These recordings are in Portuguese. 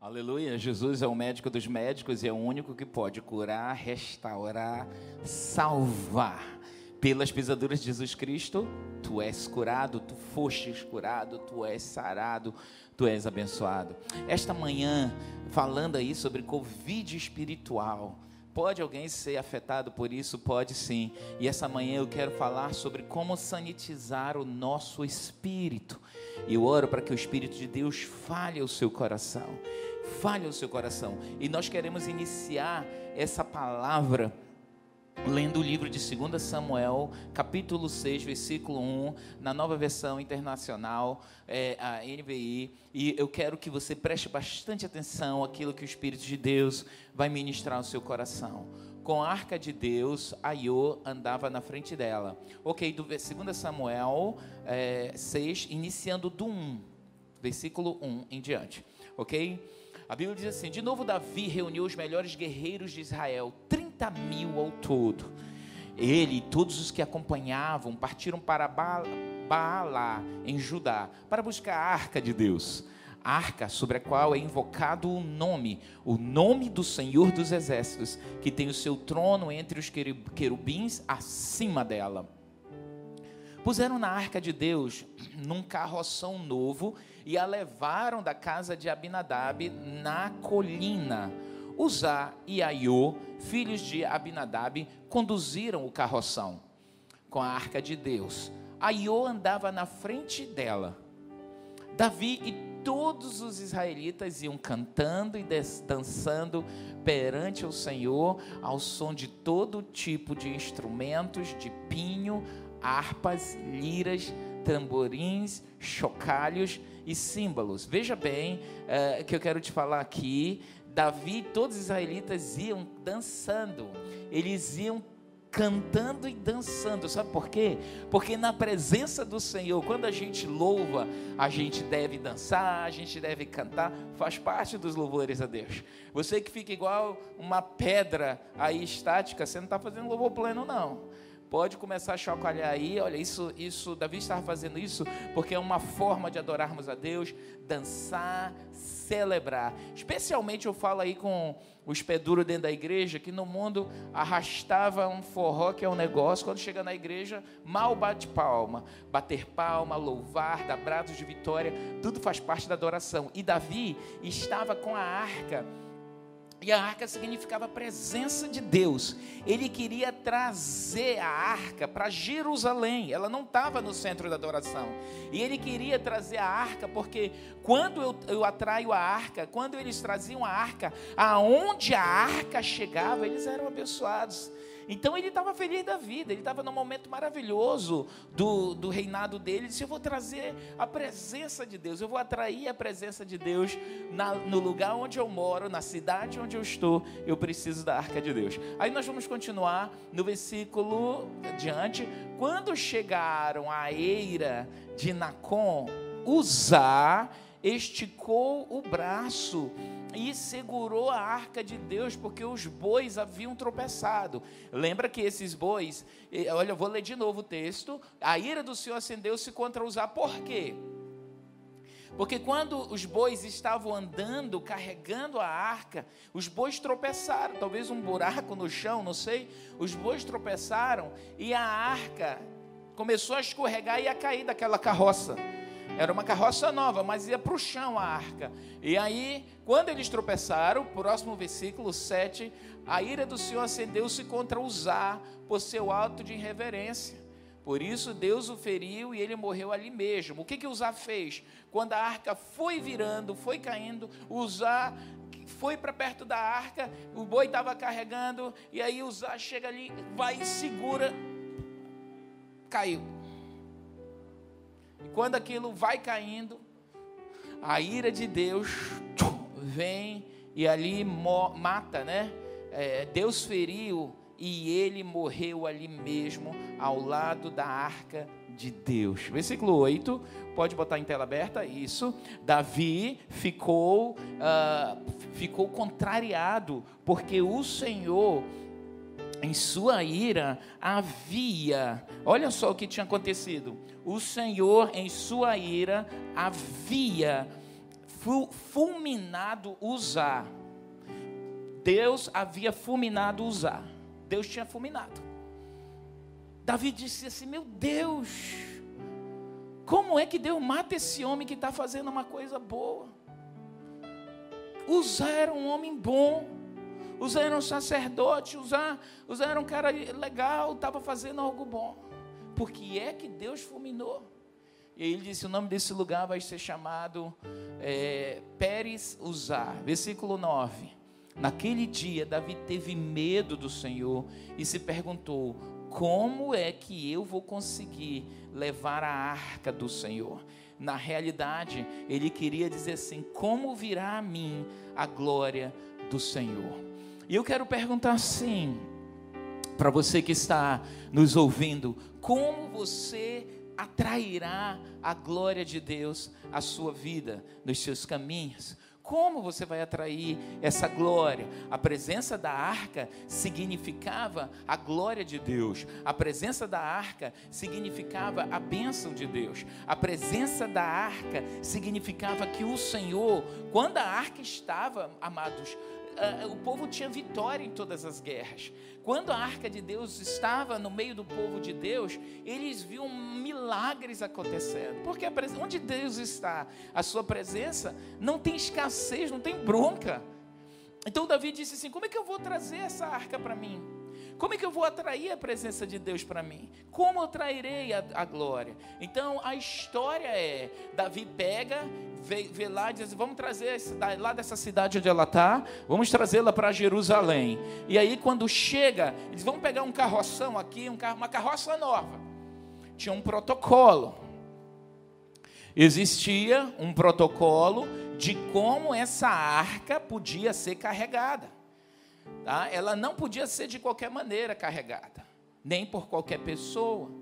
Aleluia. Jesus é o médico dos médicos e é o único que pode curar, restaurar, salvar. Pelas pisaduras de Jesus Cristo, tu és curado, tu fostes curado, tu és sarado, tu és abençoado. Esta manhã, falando aí sobre Covid espiritual, Pode alguém ser afetado por isso? Pode sim. E essa manhã eu quero falar sobre como sanitizar o nosso espírito. E eu oro para que o Espírito de Deus fale o seu coração. Fale o seu coração. E nós queremos iniciar essa palavra lendo o livro de 2 Samuel, capítulo 6, versículo 1, na nova versão internacional, é, a NVI, e eu quero que você preste bastante atenção àquilo que o Espírito de Deus vai ministrar no seu coração. Com a arca de Deus, Aiô andava na frente dela. Ok, do 2 Samuel é, 6, iniciando do 1, versículo 1 em diante. Ok? A Bíblia diz assim: De novo, Davi reuniu os melhores guerreiros de Israel, 30 mil ao todo. Ele e todos os que acompanhavam partiram para Baalá, em Judá, para buscar a arca de Deus. Arca sobre a qual é invocado o nome, o nome do Senhor dos Exércitos, que tem o seu trono entre os querubins acima dela. Puseram na arca de Deus num carroção novo e a levaram da casa de Abinadab na colina. Uzá e Aiô, filhos de Abinadab, conduziram o carroção com a arca de Deus. Aiô andava na frente dela. Davi e todos os israelitas iam cantando e dançando perante o Senhor ao som de todo tipo de instrumentos de pinho, harpas, liras, tamborins, chocalhos e símbolos. Veja bem uh, que eu quero te falar aqui. Davi e todos os israelitas iam dançando, eles iam cantando e dançando. Sabe por quê? Porque na presença do Senhor, quando a gente louva, a gente deve dançar, a gente deve cantar, faz parte dos louvores a Deus. Você que fica igual uma pedra aí estática, você não está fazendo louvor pleno, não. Pode começar a chacoalhar aí, olha, isso, isso, Davi estava fazendo isso porque é uma forma de adorarmos a Deus, dançar, celebrar. Especialmente eu falo aí com os peduros dentro da igreja, que no mundo arrastava um forró, que é um negócio, quando chega na igreja, mal bate palma. Bater palma, louvar, dar braços de vitória, tudo faz parte da adoração. E Davi estava com a arca e a arca significava a presença de Deus. Ele queria trazer a arca para Jerusalém. Ela não estava no centro da adoração. E ele queria trazer a arca porque quando eu, eu atraio a arca, quando eles traziam a arca, aonde a arca chegava, eles eram abençoados. Então ele estava feliz da vida, ele estava num momento maravilhoso do, do reinado dele. Ele disse: Eu vou trazer a presença de Deus, eu vou atrair a presença de Deus na, no lugar onde eu moro, na cidade onde eu estou. Eu preciso da arca de Deus. Aí nós vamos continuar no versículo adiante. Quando chegaram à eira de Nacon, Uzá esticou o braço e segurou a arca de Deus, porque os bois haviam tropeçado. Lembra que esses bois, olha, eu vou ler de novo o texto. A ira do Senhor acendeu-se contra Uzá, por quê? Porque quando os bois estavam andando, carregando a arca, os bois tropeçaram, talvez um buraco no chão, não sei. Os bois tropeçaram e a arca começou a escorregar e a cair daquela carroça. Era uma carroça nova, mas ia para o chão a arca. E aí, quando eles tropeçaram, próximo versículo 7, a ira do Senhor acendeu-se contra Uzá por seu ato de irreverência. Por isso Deus o feriu e ele morreu ali mesmo. O que que Uzá fez? Quando a arca foi virando, foi caindo, Uzá foi para perto da arca, o boi estava carregando, e aí Uzá chega ali, vai e segura, caiu. E quando aquilo vai caindo, a ira de Deus vem e ali mata, né? É, Deus feriu e ele morreu ali mesmo, ao lado da arca de Deus. Versículo 8, pode botar em tela aberta, isso. Davi ficou, uh, ficou contrariado, porque o Senhor em sua ira havia, olha só o que tinha acontecido. O Senhor, em sua ira, havia fulminado Uzá. Deus havia fulminado Uzá. Deus tinha fulminado. Davi disse assim: Meu Deus, como é que Deus mata esse homem que está fazendo uma coisa boa? Uzá era um homem bom. Uzá era um sacerdote. Uzá, Uzá era um cara legal, estava fazendo algo bom. Por que é que Deus fulminou? E ele disse: o nome desse lugar vai ser chamado é, Pérez Uzá. Versículo 9. Naquele dia, Davi teve medo do Senhor e se perguntou: como é que eu vou conseguir levar a arca do Senhor? Na realidade, ele queria dizer assim: como virá a mim a glória do Senhor? E eu quero perguntar assim, para você que está nos ouvindo, como você atrairá a glória de Deus à sua vida, nos seus caminhos? Como você vai atrair essa glória? A presença da arca significava a glória de Deus. A presença da arca significava a bênção de Deus. A presença da arca significava que o Senhor, quando a arca estava, amados, o povo tinha vitória em todas as guerras. Quando a arca de Deus estava no meio do povo de Deus, eles viam milagres acontecendo. Porque onde Deus está, a sua presença, não tem escassez, não tem bronca. Então Davi disse assim: Como é que eu vou trazer essa arca para mim? Como é que eu vou atrair a presença de Deus para mim? Como eu atrairei a, a, glória? Então a história é: Davi pega, vê, vê lá e diz: vamos trazer lá dessa cidade onde ela está, vamos trazê-la para Jerusalém. E aí, quando chega, eles vão pegar um carroção aqui, um carro, uma carroça nova. Tinha um protocolo. Existia um protocolo de como essa arca podia ser carregada. Tá? Ela não podia ser de qualquer maneira carregada, nem por qualquer pessoa.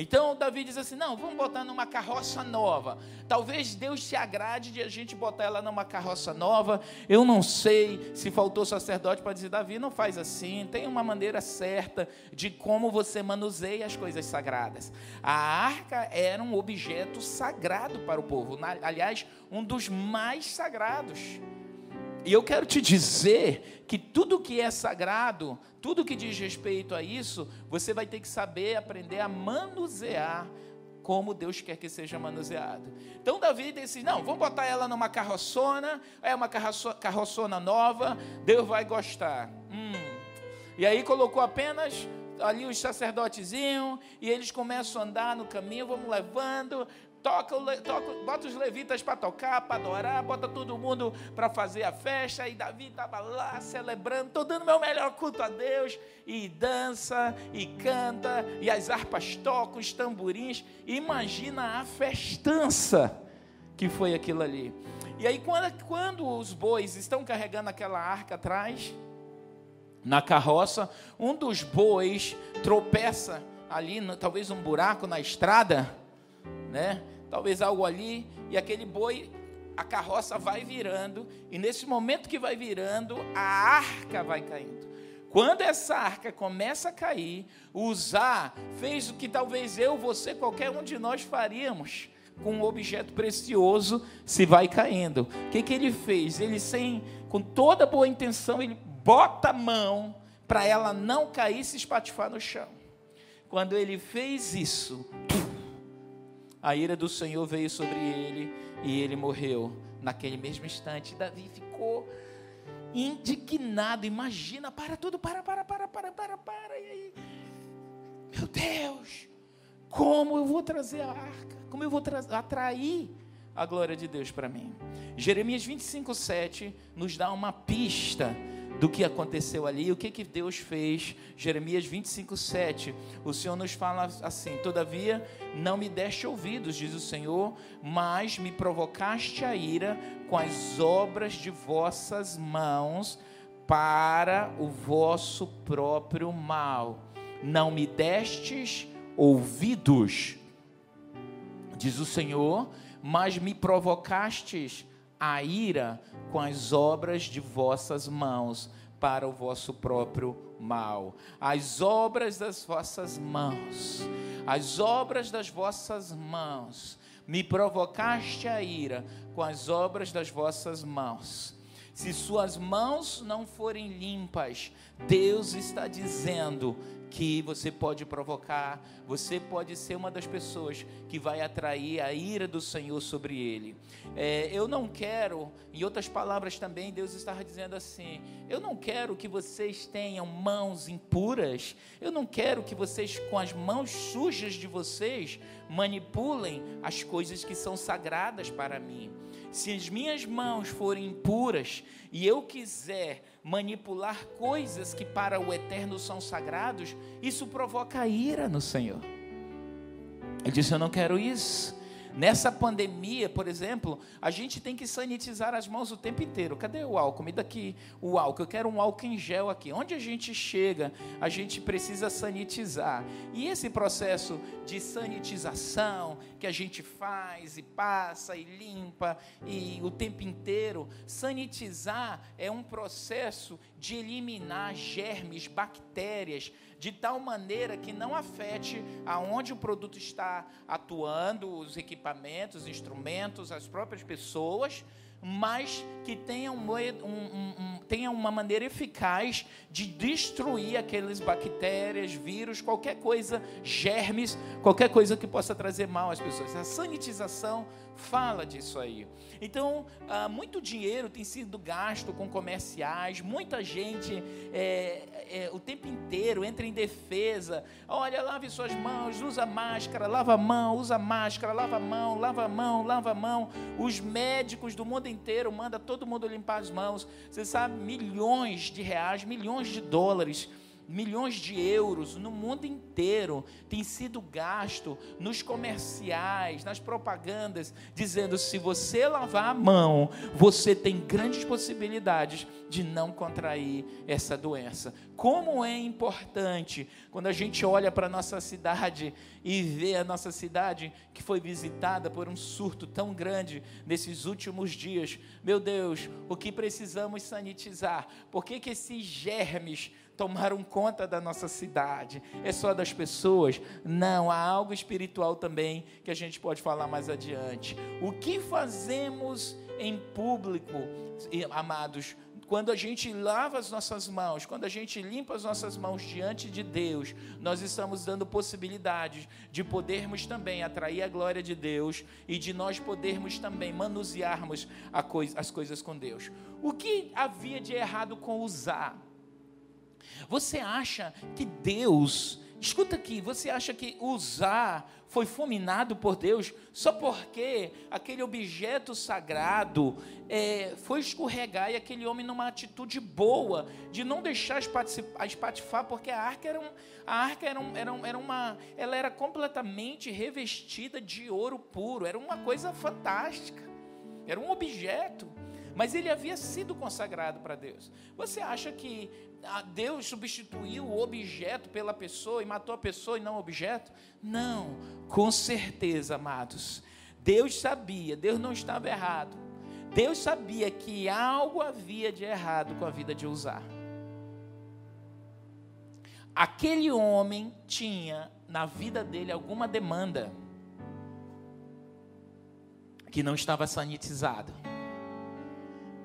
Então Davi diz assim: não, vamos botar numa carroça nova. Talvez Deus se agrade de a gente botar ela numa carroça nova. Eu não sei se faltou sacerdote para dizer: Davi, não faz assim. Tem uma maneira certa de como você manuseia as coisas sagradas. A arca era um objeto sagrado para o povo, aliás, um dos mais sagrados. E eu quero te dizer que tudo que é sagrado, tudo que diz respeito a isso, você vai ter que saber aprender a manusear como Deus quer que seja manuseado. Então Davi disse: não, vamos botar ela numa carroçona, é uma carroçona nova, Deus vai gostar. Hum. E aí colocou apenas ali os sacerdotezinhos, e eles começam a andar no caminho, vamos levando, toca, toca, bota os levitas para tocar, para adorar, bota todo mundo para fazer a festa. E Davi estava lá celebrando, estou dando meu melhor culto a Deus. E dança, e canta, e as harpas tocam, os tamborins. Imagina a festança que foi aquilo ali. E aí, quando, quando os bois estão carregando aquela arca atrás, na carroça, um dos bois tropeça ali, talvez um buraco na estrada, né? talvez algo ali, e aquele boi, a carroça vai virando, e nesse momento que vai virando, a arca vai caindo. Quando essa arca começa a cair, usar fez o que talvez eu, você, qualquer um de nós faríamos com um objeto precioso se vai caindo. O que, que ele fez? Ele sem, com toda boa intenção, ele bota a mão para ela não cair e se espatifar no chão. Quando ele fez isso, a ira do Senhor veio sobre ele e ele morreu. Naquele mesmo instante, Davi ficou indignado. Imagina, para tudo, para, para, para, para, para, para. E aí, meu Deus, como eu vou trazer a arca? Como eu vou atrair a glória de Deus para mim? Jeremias 25, 7 nos dá uma pista do que aconteceu ali, o que, que Deus fez. Jeremias 25, 7. O Senhor nos fala assim: Todavia, não me deste ouvidos, diz o Senhor, mas me provocaste a ira com as obras de vossas mãos para o vosso próprio mal. Não me destes ouvidos, diz o Senhor, mas me provocastes a ira com as obras de vossas mãos para o vosso próprio mal. As obras das vossas mãos, as obras das vossas mãos, me provocaste a ira com as obras das vossas mãos. Se suas mãos não forem limpas, Deus está dizendo que você pode provocar, você pode ser uma das pessoas que vai atrair a ira do Senhor sobre ele. É, eu não quero, em outras palavras também, Deus está dizendo assim: eu não quero que vocês tenham mãos impuras, eu não quero que vocês, com as mãos sujas de vocês, manipulem as coisas que são sagradas para mim. Se as minhas mãos forem impuras e eu quiser manipular coisas que para o eterno são sagrados, isso provoca ira no Senhor. Ele disse: Eu não quero isso. Nessa pandemia, por exemplo, a gente tem que sanitizar as mãos o tempo inteiro. Cadê o álcool? Me dá aqui o álcool. Eu quero um álcool em gel aqui. Onde a gente chega, a gente precisa sanitizar. E esse processo de sanitização que a gente faz e passa e limpa e o tempo inteiro, sanitizar é um processo de eliminar germes, bactérias, de tal maneira que não afete aonde o produto está atuando, os equipamentos, instrumentos, as próprias pessoas, mas que tenha, um, um, um, tenha uma maneira eficaz de destruir aquelas bactérias, vírus, qualquer coisa, germes, qualquer coisa que possa trazer mal às pessoas. A sanitização fala disso aí. Então, ah, muito dinheiro tem sido gasto com comerciais, muita gente é, é, o tempo inteiro entra em defesa. Olha, lave suas mãos, usa máscara, lava a mão, usa máscara, lava a mão, lava a mão, lava a mão. Os médicos do mundo inteiro mandam todo mundo limpar as mãos. Você sabe, milhões de reais, milhões de dólares milhões de euros no mundo inteiro tem sido gasto nos comerciais, nas propagandas, dizendo se você lavar a mão, você tem grandes possibilidades de não contrair essa doença. Como é importante quando a gente olha para a nossa cidade e vê a nossa cidade que foi visitada por um surto tão grande nesses últimos dias. Meu Deus, o que precisamos sanitizar? Por que, que esses germes tomaram conta da nossa cidade. É só das pessoas? Não, há algo espiritual também que a gente pode falar mais adiante. O que fazemos em público, amados? Quando a gente lava as nossas mãos, quando a gente limpa as nossas mãos diante de Deus, nós estamos dando possibilidades de podermos também atrair a glória de Deus e de nós podermos também manusearmos coisa, as coisas com Deus. O que havia de errado com usar? Você acha que Deus, escuta aqui, você acha que usar foi fulminado por Deus só porque aquele objeto sagrado é, foi escorregar e aquele homem numa atitude boa de não deixar espatifar, porque a arca era, um, a arca era, um, era, um, era uma, ela era completamente revestida de ouro puro, era uma coisa fantástica, era um objeto mas ele havia sido consagrado para Deus. Você acha que Deus substituiu o objeto pela pessoa e matou a pessoa e não o objeto? Não, com certeza, amados. Deus sabia, Deus não estava errado. Deus sabia que algo havia de errado com a vida de Usar. Aquele homem tinha na vida dele alguma demanda que não estava sanitizado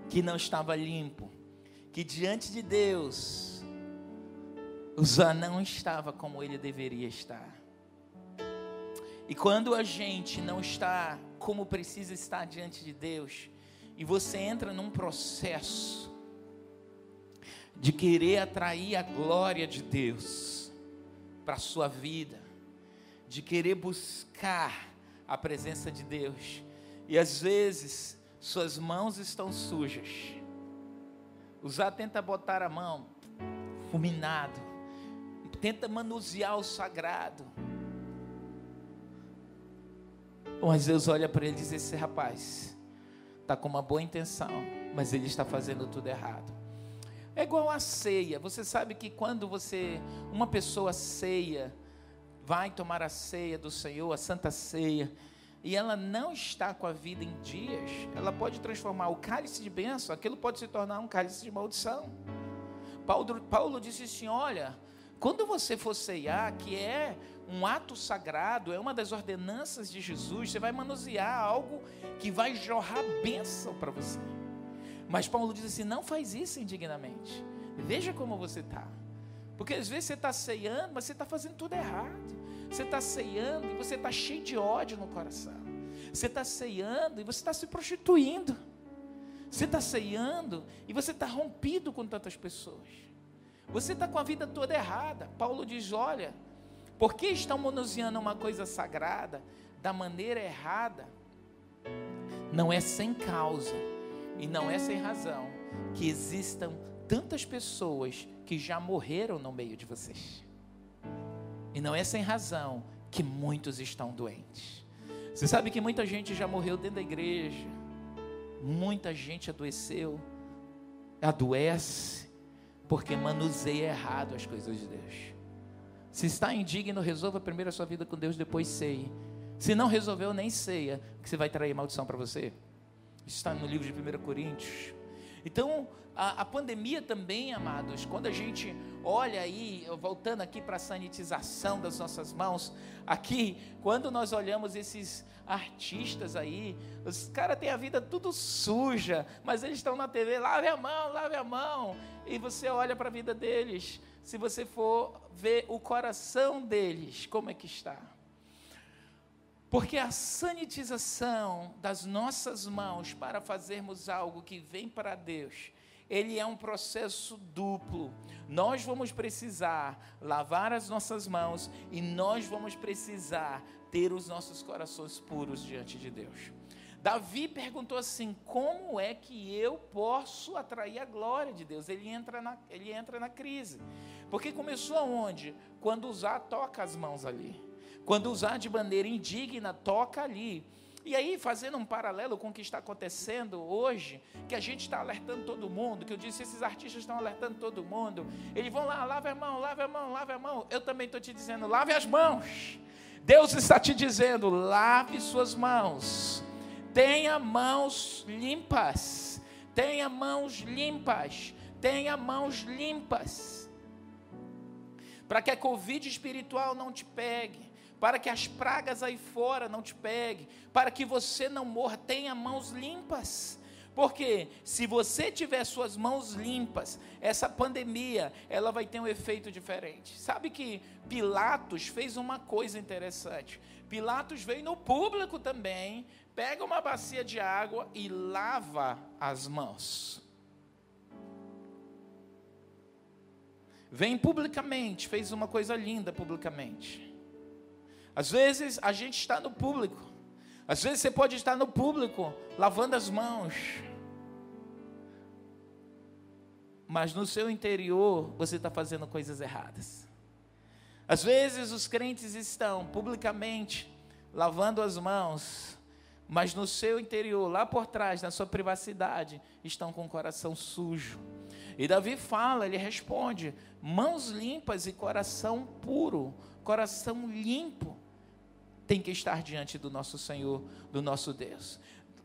que não estava limpo, que diante de Deus, Uzá não estava como ele deveria estar. E quando a gente não está como precisa estar diante de Deus, e você entra num processo de querer atrair a glória de Deus para a sua vida, de querer buscar a presença de Deus, e às vezes suas mãos estão sujas. Usar tenta botar a mão, fulminado, tenta manusear o sagrado. Mas Deus olha para ele e diz: Esse rapaz está com uma boa intenção, mas ele está fazendo tudo errado. É igual a ceia. Você sabe que quando você, uma pessoa ceia, vai tomar a ceia do Senhor, a santa ceia, e ela não está com a vida em dias, ela pode transformar o cálice de bênção, aquilo pode se tornar um cálice de maldição. Paulo, Paulo disse assim: olha, Quando você for ceiar, que é um ato sagrado, é uma das ordenanças de Jesus, você vai manusear algo que vai jorrar bênção para você. Mas Paulo diz assim: não faz isso indignamente. Veja como você está. Porque às vezes você está ceando, mas você está fazendo tudo errado. Você está ceando e você está cheio de ódio no coração. Você está ceando e você está se prostituindo. Você está ceando e você está rompido com tantas pessoas. Você está com a vida toda errada. Paulo diz: olha, por que estão manuseando uma coisa sagrada da maneira errada? Não é sem causa e não é sem razão que existam tantas pessoas que já morreram no meio de vocês. E não é sem razão que muitos estão doentes. Você sabe que muita gente já morreu dentro da igreja, muita gente adoeceu, adoece, porque manuseia errado as coisas de Deus. Se está indigno, resolva primeiro a sua vida com Deus, depois ceia. Se não resolveu, nem ceia, que você vai trair maldição para você. Isso está no livro de 1 Coríntios. Então, a, a, pandemia também, amados, quando a gente olha aí, voltando aqui para a sanitização das nossas mãos, aqui, quando nós olhamos esses artistas aí, os caras têm a vida tudo suja, mas eles estão na TV, lave a mão, lave a mão, e você olha para a vida deles, se você for ver o coração deles, como é que está? Porque a sanitização das nossas mãos para fazermos algo que vem para Deus, ele é um processo duplo. Nós vamos precisar lavar as nossas mãos e nós vamos precisar ter os nossos corações puros diante de Deus. Davi perguntou assim: como é que eu posso atrair a glória de Deus? Ele entra na, ele entra na crise. Porque começou aonde? Quando usar toca as mãos ali. Quando usar de maneira indigna, toca ali. E aí, fazendo um paralelo com o que está acontecendo hoje, que a gente está alertando todo mundo, que eu disse, esses artistas estão alertando todo mundo, eles vão lá, lave a mão, lave a mão, lave a mão. Eu também estou te dizendo, lave as mãos. Deus está te dizendo, lave suas mãos. Tenha mãos limpas. Tenha mãos limpas. Tenha mãos limpas. Para que a Covid espiritual não te pegue para que as pragas aí fora não te peguem, para que você não morra, tenha mãos limpas. Porque se você tiver suas mãos limpas, essa pandemia, ela vai ter um efeito diferente. Sabe que Pilatos fez uma coisa interessante. Pilatos veio no público também, pega uma bacia de água e lava as mãos. Vem publicamente, fez uma coisa linda publicamente. Às vezes a gente está no público. Às vezes você pode estar no público lavando as mãos. Mas no seu interior você está fazendo coisas erradas. Às vezes os crentes estão publicamente lavando as mãos, mas no seu interior, lá por trás, na sua privacidade, estão com o coração sujo. E Davi fala, ele responde: mãos limpas e coração puro, coração limpo tem que estar diante do nosso Senhor, do nosso Deus.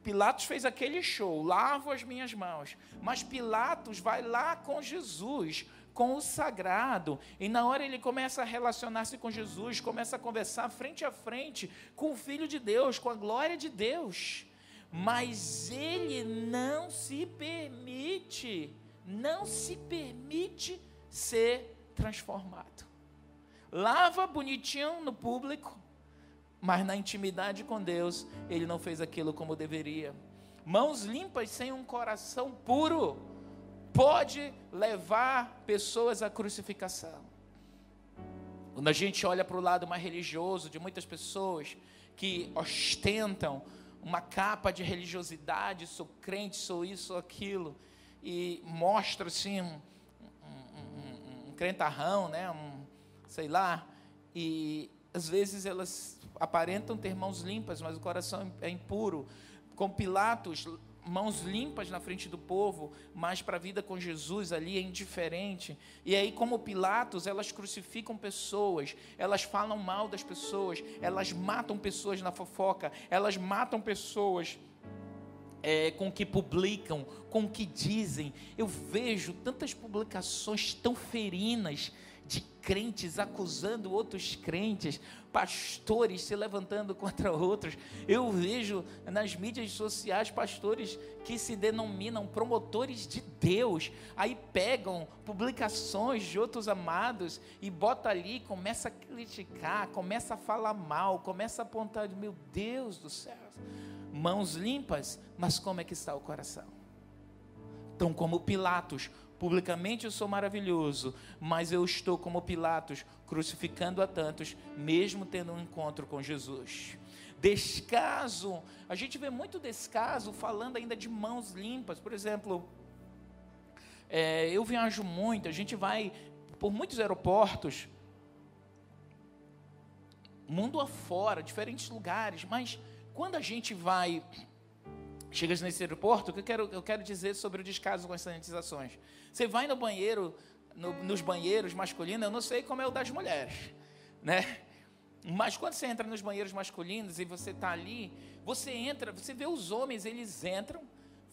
Pilatos fez aquele show, lavo as minhas mãos. Mas Pilatos vai lá com Jesus, com o sagrado, e na hora ele começa a relacionar-se com Jesus, começa a conversar frente a frente com o Filho de Deus, com a glória de Deus. Mas ele não se permite, não se permite ser transformado. Lava bonitinho no público, mas na intimidade com Deus, ele não fez aquilo como deveria. Mãos limpas sem um coração puro pode levar pessoas à crucificação. Quando a gente olha para o lado mais religioso de muitas pessoas que ostentam uma capa de religiosidade, sou crente, sou isso, sou aquilo, e mostra assim um, um, um, um crentarrão, né? sei lá, e às vezes elas aparentam ter mãos limpas, mas o coração é impuro. Com Pilatos, mãos limpas na frente do povo, mas para a vida com Jesus ali é indiferente. E aí, como Pilatos, elas crucificam pessoas, elas falam mal das pessoas, elas matam pessoas na fofoca, elas matam pessoas. É, com que publicam, com que dizem, eu vejo tantas publicações tão ferinas de crentes acusando outros crentes, pastores se levantando contra outros. Eu vejo nas mídias sociais pastores que se denominam promotores de Deus, aí pegam publicações de outros amados e bota ali, começa a criticar, começa a falar mal, começa a apontar, meu Deus do céu. Mãos limpas, mas como é que está o coração? Então, como Pilatos, Publicamente eu sou maravilhoso, mas eu estou como Pilatos, crucificando a tantos, mesmo tendo um encontro com Jesus. Descaso, a gente vê muito descaso falando ainda de mãos limpas. Por exemplo, é, eu viajo muito, a gente vai por muitos aeroportos, mundo afora, diferentes lugares, mas quando a gente vai chegas nesse aeroporto, o que eu quero, eu quero dizer sobre o descaso com as sanitizações. Você vai no banheiro, no, nos banheiros masculinos, eu não sei como é o das mulheres, né? Mas quando você entra nos banheiros masculinos e você está ali, você entra, você vê os homens, eles entram,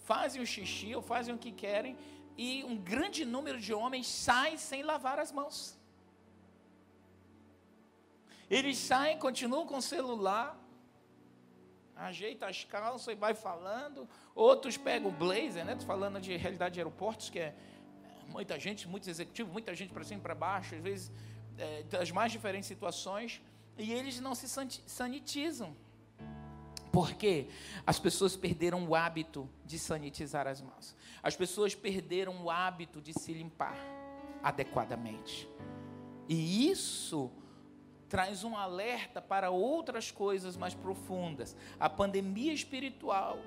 fazem o xixi ou fazem o que querem, e um grande número de homens sai sem lavar as mãos. Eles saem, continuam com o celular, ajeita as calças e vai falando. Outros pegam o blazer, né? Estou falando de realidade de aeroportos, que é muita gente, muitos executivos, muita gente para cima e para baixo, às vezes é, das mais diferentes situações, e eles não se sanitizam. Porque as pessoas perderam o hábito de sanitizar as mãos. As pessoas perderam o hábito de se limpar adequadamente. E isso traz um alerta para outras coisas mais profundas. A pandemia espiritual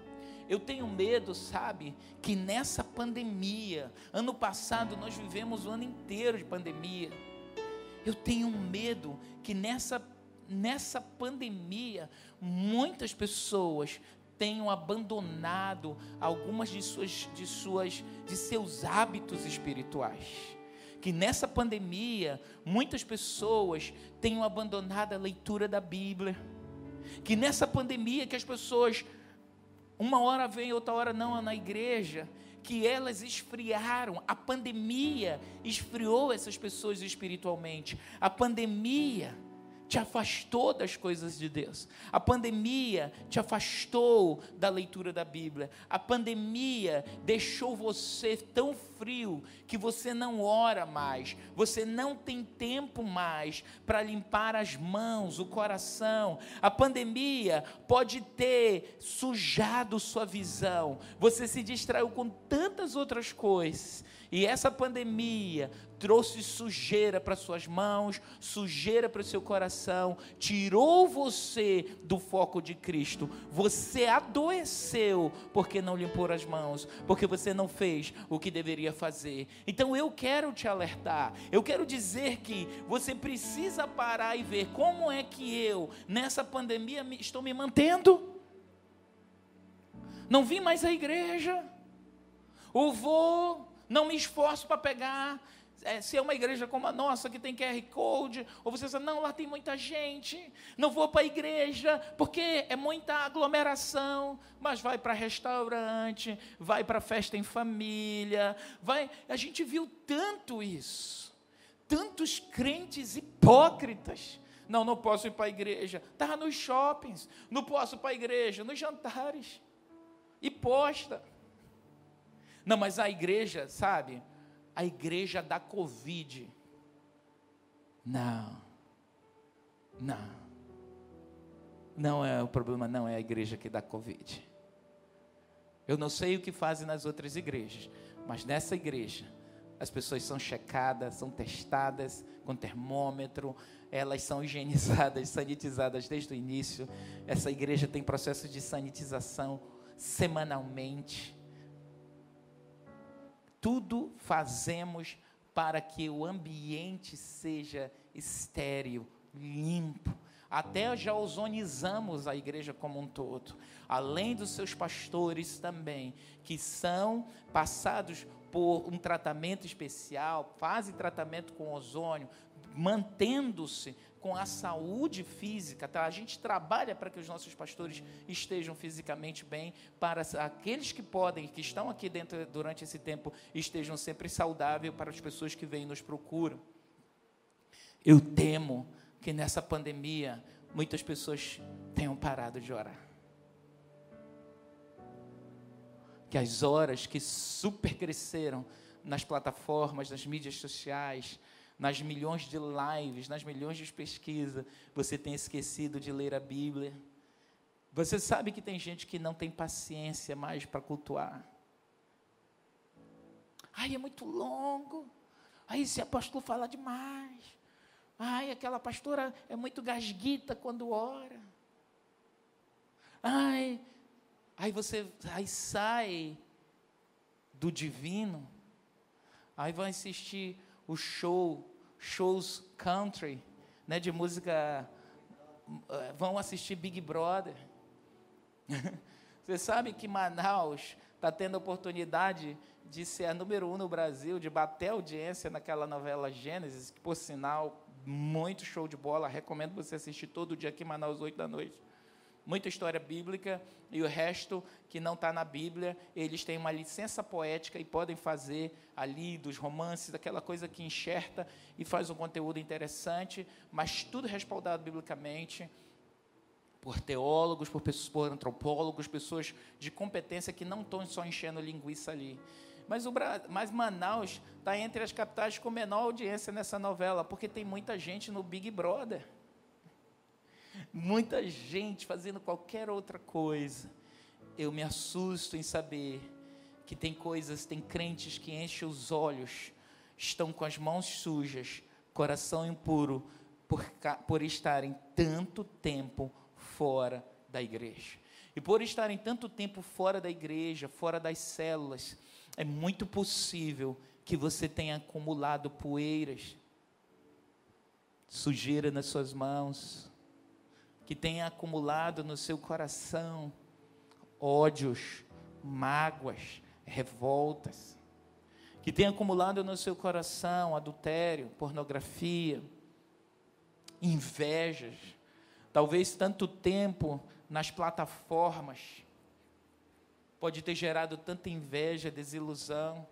eu tenho medo, sabe, que nessa pandemia, ano passado nós vivemos o ano inteiro de pandemia. Eu tenho medo que nessa nessa pandemia muitas pessoas tenham abandonado algumas de suas de suas de seus hábitos espirituais. Que nessa pandemia muitas pessoas tenham abandonado a leitura da Bíblia. Que nessa pandemia que as pessoas uma hora vem, outra hora não na igreja, que elas esfriaram. A pandemia esfriou essas pessoas espiritualmente. A pandemia te afastou das coisas de Deus. A pandemia te afastou da leitura da Bíblia. A pandemia deixou você tão frio que você não ora mais. Você não tem tempo mais para limpar as mãos, o coração. A pandemia pode ter sujado sua visão. Você se distraiu com tantas outras coisas. E essa pandemia trouxe sujeira para suas mãos, sujeira para o seu coração, tirou você do foco de Cristo. Você adoeceu porque não limpou as mãos, porque você não fez o que deveria fazer. Então eu quero te alertar, eu quero dizer que você precisa parar e ver como é que eu, nessa pandemia, estou me mantendo. Não vim mais à igreja, ou vou, não me esforço para pegar é, se é uma igreja como a nossa, que tem QR Code, ou você diz, não, lá tem muita gente, não vou para a igreja, porque é muita aglomeração, mas vai para restaurante, vai para festa em família, vai. A gente viu tanto isso, tantos crentes hipócritas. Não, não posso ir para a igreja. Estava nos shoppings, não posso ir para a igreja, nos jantares. E posta. Não, mas a igreja, sabe? A igreja da Covid. Não. Não. Não é o problema, não é a igreja que dá Covid. Eu não sei o que fazem nas outras igrejas, mas nessa igreja as pessoas são checadas, são testadas com termômetro, elas são higienizadas, sanitizadas desde o início. Essa igreja tem processo de sanitização semanalmente. Tudo fazemos para que o ambiente seja estéril, limpo. Até já ozonizamos a igreja como um todo. Além dos seus pastores também, que são passados por um tratamento especial, fazem tratamento com ozônio, mantendo-se com a saúde física, tá? A gente trabalha para que os nossos pastores estejam fisicamente bem, para aqueles que podem, que estão aqui dentro durante esse tempo, estejam sempre saudáveis para as pessoas que vêm e nos procuram. Eu temo que nessa pandemia muitas pessoas tenham parado de orar. Que as horas que super cresceram nas plataformas, nas mídias sociais, nas milhões de lives, nas milhões de pesquisas, você tem esquecido de ler a Bíblia. Você sabe que tem gente que não tem paciência mais para cultuar. Ai, é muito longo. Aí esse apóstolo fala demais. Ai, aquela pastora é muito gasguita quando ora. Ai, aí você aí sai do divino. Aí vai assistir o show, shows country, né, de música, eh, vão assistir Big Brother. Você sabe que Manaus está tendo a oportunidade de ser a número um no Brasil, de bater audiência naquela novela Gênesis, que por sinal, muito show de bola, recomendo você assistir todo dia aqui em Manaus, 8 da noite muita história bíblica e o resto que não está na Bíblia, eles têm uma licença poética e podem fazer ali dos romances, aquela coisa que enxerta e faz um conteúdo interessante, mas tudo respaldado biblicamente por teólogos, por, pessoas, por antropólogos, pessoas de competência que não estão só enchendo linguiça ali. Mas, o, mas Manaus está entre as capitais com menor audiência nessa novela, porque tem muita gente no Big Brother muita gente fazendo qualquer outra coisa. Eu me assusto em saber que tem coisas, tem crentes que enchem os olhos, estão com as mãos sujas, coração impuro, por, por estarem tanto tempo fora da igreja. E por estarem tanto tempo fora da igreja, fora das células, é muito possível que você tenha acumulado poeiras, sujeira nas suas mãos, que tenha acumulado no seu coração ódios, mágoas, revoltas, que tenha acumulado no seu coração adultério, pornografia, invejas, talvez tanto tempo nas plataformas, pode ter gerado tanta inveja, desilusão,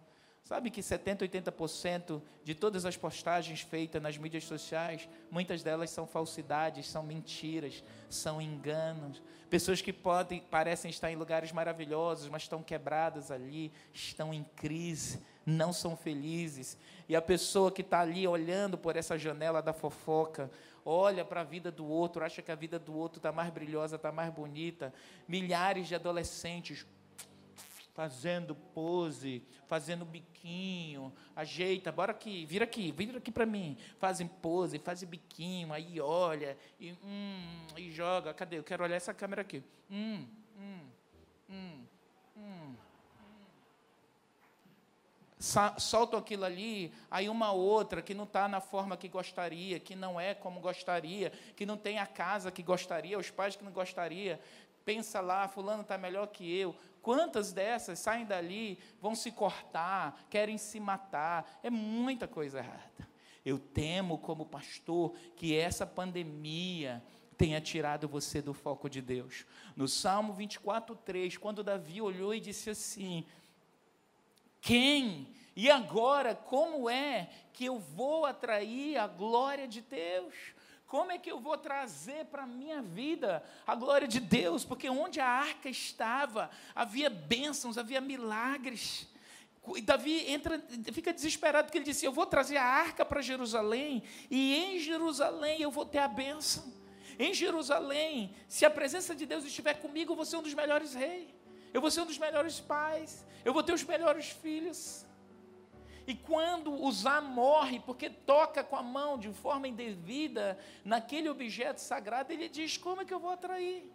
Sabe que 70%, 80% de todas as postagens feitas nas mídias sociais, muitas delas são falsidades, são mentiras, são enganos. Pessoas que podem, parecem estar em lugares maravilhosos, mas estão quebradas ali, estão em crise, não são felizes. E a pessoa que está ali olhando por essa janela da fofoca, olha para a vida do outro, acha que a vida do outro está mais brilhosa, está mais bonita. Milhares de adolescentes fazendo pose, fazendo biquinho, ajeita, bora aqui, vira aqui, vira aqui para mim. Fazem pose, fazem biquinho, aí olha, e, hum, e joga. Cadê? Eu quero olhar essa câmera aqui. Hum, hum, hum, hum. Soltam aquilo ali, aí uma outra que não está na forma que gostaria, que não é como gostaria, que não tem a casa que gostaria, os pais que não gostaria, pensa lá, fulano está melhor que eu. Quantas dessas saem dali, vão se cortar, querem se matar? É muita coisa errada. Eu temo, como pastor, que essa pandemia tenha tirado você do foco de Deus. No Salmo 24, 3, quando Davi olhou e disse assim: Quem e agora como é que eu vou atrair a glória de Deus? Como é que eu vou trazer para a minha vida a glória de Deus? Porque onde a arca estava, havia bênçãos, havia milagres. E Davi entra, fica desesperado, porque ele disse: Eu vou trazer a arca para Jerusalém, e em Jerusalém eu vou ter a bênção. Em Jerusalém, se a presença de Deus estiver comigo, eu vou ser um dos melhores reis, eu vou ser um dos melhores pais, eu vou ter os melhores filhos. E quando Uzá morre, porque toca com a mão de forma indevida naquele objeto sagrado, ele diz: Como é que eu vou atrair?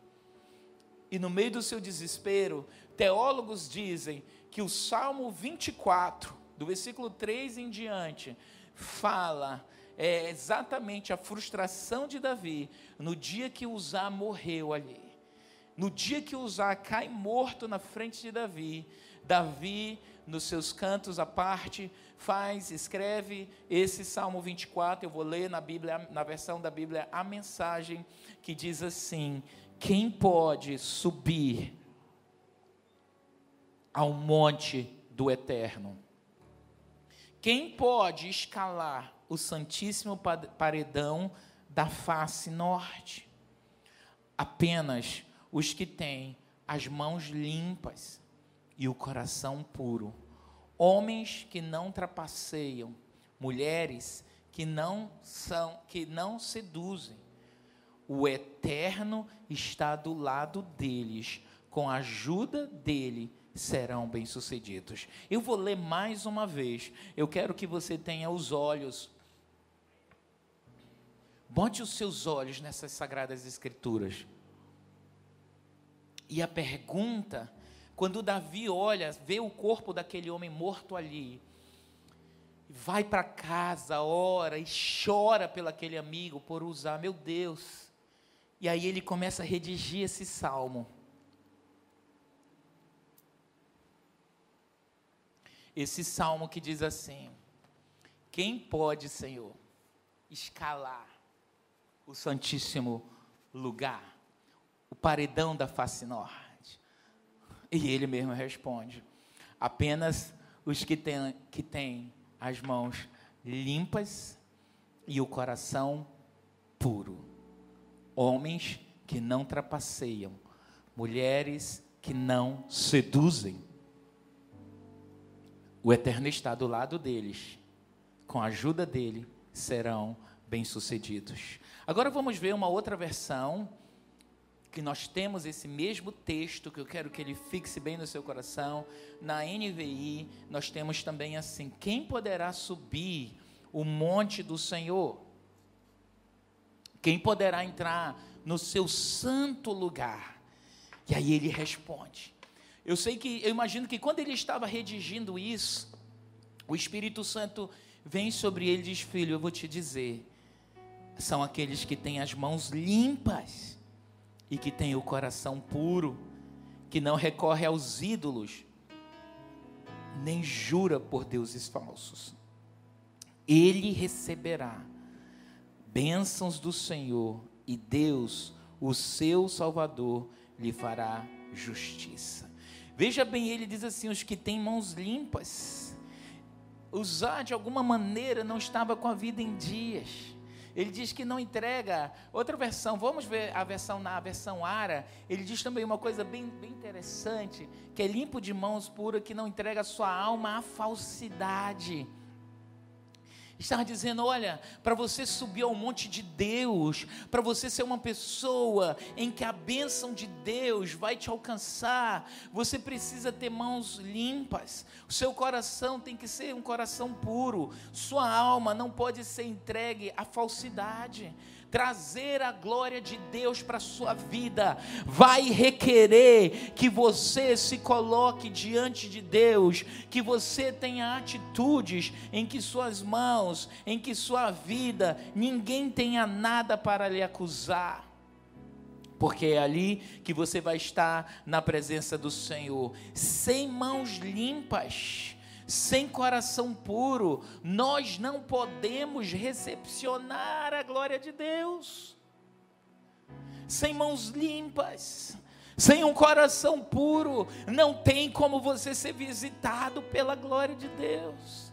E no meio do seu desespero, teólogos dizem que o Salmo 24, do versículo 3 em diante, fala é, exatamente a frustração de Davi no dia que Uzá morreu ali. No dia que Uzá cai morto na frente de Davi, Davi nos seus cantos à parte, faz, escreve esse Salmo 24. Eu vou ler na Bíblia, na versão da Bíblia, a mensagem que diz assim: Quem pode subir ao monte do Eterno? Quem pode escalar o Santíssimo Paredão da face norte? Apenas os que têm as mãos limpas e o coração puro. Homens que não trapaceiam, mulheres que não são, que não seduzem. O eterno está do lado deles, com a ajuda dele serão bem-sucedidos. Eu vou ler mais uma vez. Eu quero que você tenha os olhos. Bote os seus olhos nessas sagradas escrituras. E a pergunta, quando Davi olha, vê o corpo daquele homem morto ali, vai para casa, ora e chora pelo aquele amigo por usar, meu Deus. E aí ele começa a redigir esse salmo. esse salmo que diz assim: Quem pode, Senhor, escalar o Santíssimo Lugar, o paredão da face norte? E ele mesmo responde: Apenas os que têm, que as mãos limpas e o coração puro, homens que não trapaceiam, mulheres que não seduzem o Eterno está do lado deles. Com a ajuda dele, serão bem-sucedidos. Agora vamos ver uma outra versão, que nós temos esse mesmo texto, que eu quero que ele fixe bem no seu coração. Na NVI, nós temos também assim: Quem poderá subir o monte do Senhor? Quem poderá entrar no seu santo lugar? E aí ele responde: eu sei que, eu imagino que quando ele estava redigindo isso, o Espírito Santo vem sobre ele e diz: Filho, eu vou te dizer, são aqueles que têm as mãos limpas e que têm o coração puro, que não recorre aos ídolos, nem jura por deuses falsos. Ele receberá bênçãos do Senhor e Deus, o seu Salvador, lhe fará justiça. Veja bem, ele diz assim: os que têm mãos limpas. Usar de alguma maneira não estava com a vida em dias. Ele diz que não entrega. Outra versão, vamos ver a versão na versão Ara. Ele diz também uma coisa bem, bem interessante: que é limpo de mãos puras, que não entrega sua alma à falsidade estava dizendo: olha, para você subir ao monte de Deus, para você ser uma pessoa em que a bênção de Deus vai te alcançar, você precisa ter mãos limpas, o seu coração tem que ser um coração puro, sua alma não pode ser entregue à falsidade trazer a glória de Deus para a sua vida, vai requerer que você se coloque diante de Deus, que você tenha atitudes em que suas mãos, em que sua vida, ninguém tenha nada para lhe acusar. Porque é ali que você vai estar na presença do Senhor, sem mãos limpas, sem coração puro, nós não podemos recepcionar a glória de Deus. Sem mãos limpas, sem um coração puro, não tem como você ser visitado pela glória de Deus.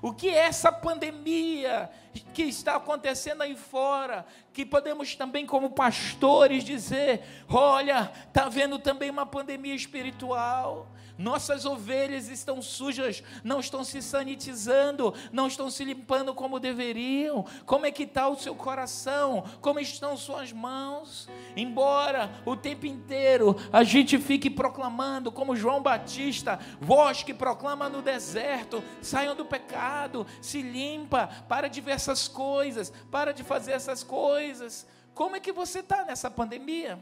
O que é essa pandemia que está acontecendo aí fora? Que podemos também, como pastores, dizer: olha, está havendo também uma pandemia espiritual. Nossas ovelhas estão sujas, não estão se sanitizando, não estão se limpando como deveriam. Como é que está o seu coração? Como estão suas mãos? Embora o tempo inteiro a gente fique proclamando, como João Batista, voz que proclama no deserto: saiam do pecado, se limpa, para de ver essas coisas, para de fazer essas coisas. Como é que você está nessa pandemia?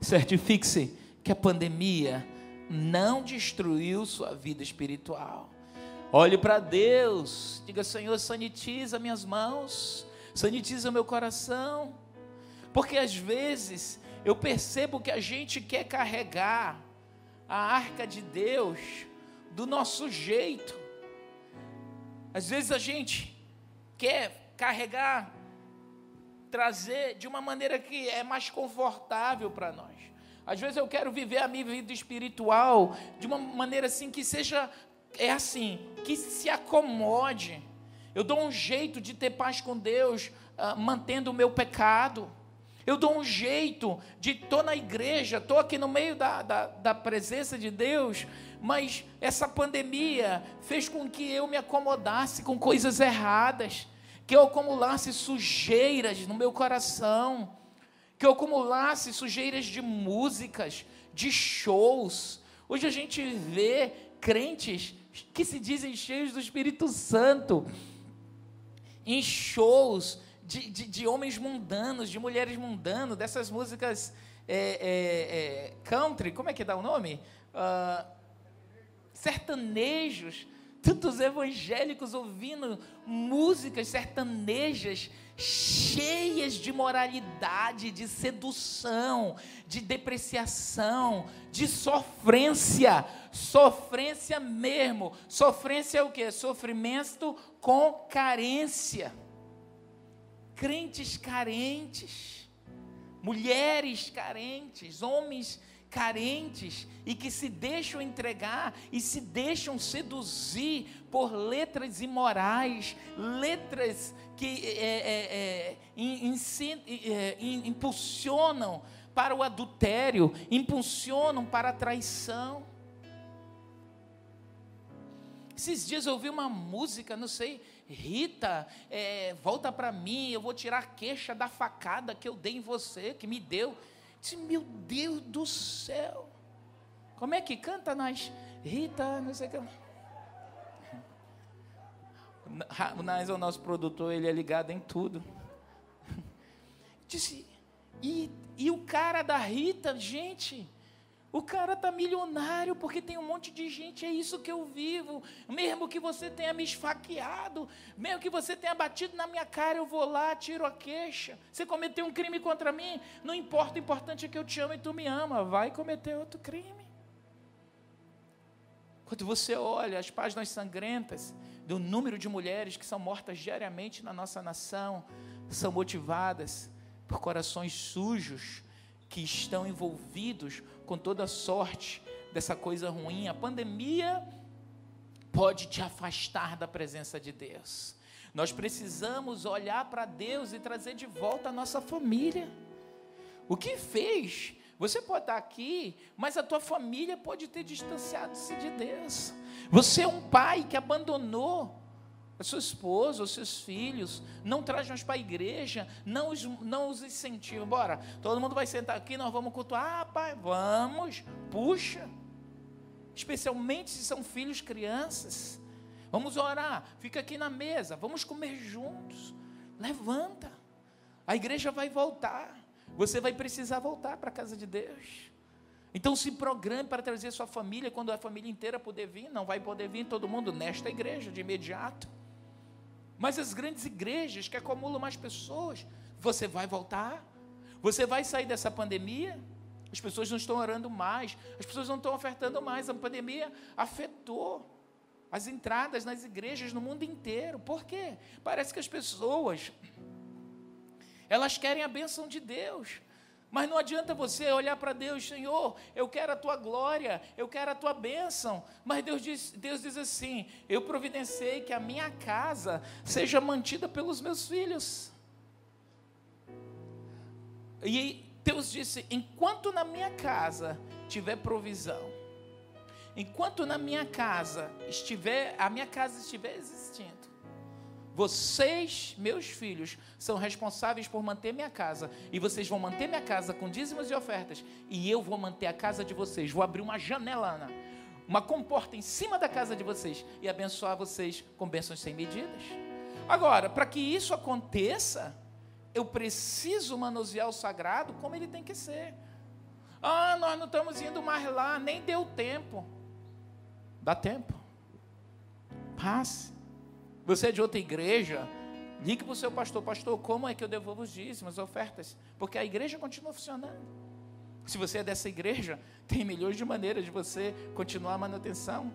Certifique-se que a pandemia não destruiu sua vida espiritual. Olhe para Deus, diga: Senhor, sanitiza minhas mãos, sanitiza meu coração, porque às vezes eu percebo que a gente quer carregar a arca de Deus do nosso jeito. Às vezes a gente quer carregar, trazer de uma maneira que é mais confortável para nós. Às vezes eu quero viver a minha vida espiritual de uma maneira assim que seja é assim, que se acomode. Eu dou um jeito de ter paz com Deus, uh, mantendo o meu pecado. Eu dou um jeito de estou na igreja, estou aqui no meio da, da, da presença de Deus, mas essa pandemia fez com que eu me acomodasse com coisas erradas, que eu acumulasse sujeiras no meu coração, que eu acumulasse sujeiras de músicas, de shows. Hoje a gente vê crentes que se dizem cheios do Espírito Santo em shows de, de, de homens mundanos, de mulheres mundanas, dessas músicas é, é, é, country, como é que dá o nome? Uh, sertanejos, tantos evangélicos ouvindo músicas sertanejas cheias de moralidade, de sedução, de depreciação, de sofrência, sofrência mesmo. Sofrência é o que? Sofrimento com carência crentes carentes, mulheres carentes, homens carentes e que se deixam entregar e se deixam seduzir por letras imorais, letras que é, é, é, in, in, impulsionam para o adultério, impulsionam para a traição. Esses dias eu ouvi uma música, não sei, Rita, é, volta para mim, eu vou tirar a queixa da facada que eu dei em você, que me deu. Disse, meu Deus do céu. Como é que canta nós? Rita, não sei o que. O Nais é o nosso produtor, ele é ligado em tudo. Disse, e, e o cara da Rita, gente, o cara está milionário porque tem um monte de gente, é isso que eu vivo. Mesmo que você tenha me esfaqueado, mesmo que você tenha batido na minha cara, eu vou lá, tiro a queixa. Você cometeu um crime contra mim, não importa, o importante é que eu te amo e tu me ama. Vai cometer outro crime. Quando você olha as páginas sangrentas do número de mulheres que são mortas diariamente na nossa nação, são motivadas por corações sujos que estão envolvidos com toda sorte dessa coisa ruim. A pandemia pode te afastar da presença de Deus. Nós precisamos olhar para Deus e trazer de volta a nossa família. O que fez? Você pode estar aqui, mas a tua família pode ter distanciado-se de Deus. Você é um pai que abandonou a sua esposa, os seus filhos, não traz mais para a igreja, não os, não os incentiva. Bora, todo mundo vai sentar aqui, nós vamos cultuar. Ah, pai, vamos, puxa. Especialmente se são filhos, crianças. Vamos orar, fica aqui na mesa, vamos comer juntos. Levanta, a igreja vai voltar. Você vai precisar voltar para a casa de Deus. Então se programe para trazer sua família, quando a família inteira puder vir, não vai poder vir todo mundo nesta igreja de imediato. Mas as grandes igrejas que acumulam mais pessoas, você vai voltar? Você vai sair dessa pandemia? As pessoas não estão orando mais, as pessoas não estão ofertando mais. A pandemia afetou as entradas nas igrejas no mundo inteiro. Por quê? Parece que as pessoas elas querem a bênção de Deus, mas não adianta você olhar para Deus, Senhor, eu quero a tua glória, eu quero a tua bênção. Mas Deus diz, Deus diz assim: eu providenciei que a minha casa seja mantida pelos meus filhos. E Deus disse: enquanto na minha casa tiver provisão, enquanto na minha casa estiver, a minha casa estiver existindo, vocês, meus filhos, são responsáveis por manter minha casa. E vocês vão manter minha casa com dízimos e ofertas. E eu vou manter a casa de vocês. Vou abrir uma janela, uma comporta em cima da casa de vocês e abençoar vocês com bênçãos sem medidas. Agora, para que isso aconteça, eu preciso manusear o sagrado como ele tem que ser. Ah, nós não estamos indo mais lá, nem deu tempo. Dá tempo. Passe. Você é de outra igreja, ligue para o seu pastor, pastor, como é que eu devolvo os dízimos, as ofertas? Porque a igreja continua funcionando. Se você é dessa igreja, tem milhões de maneiras de você continuar a manutenção.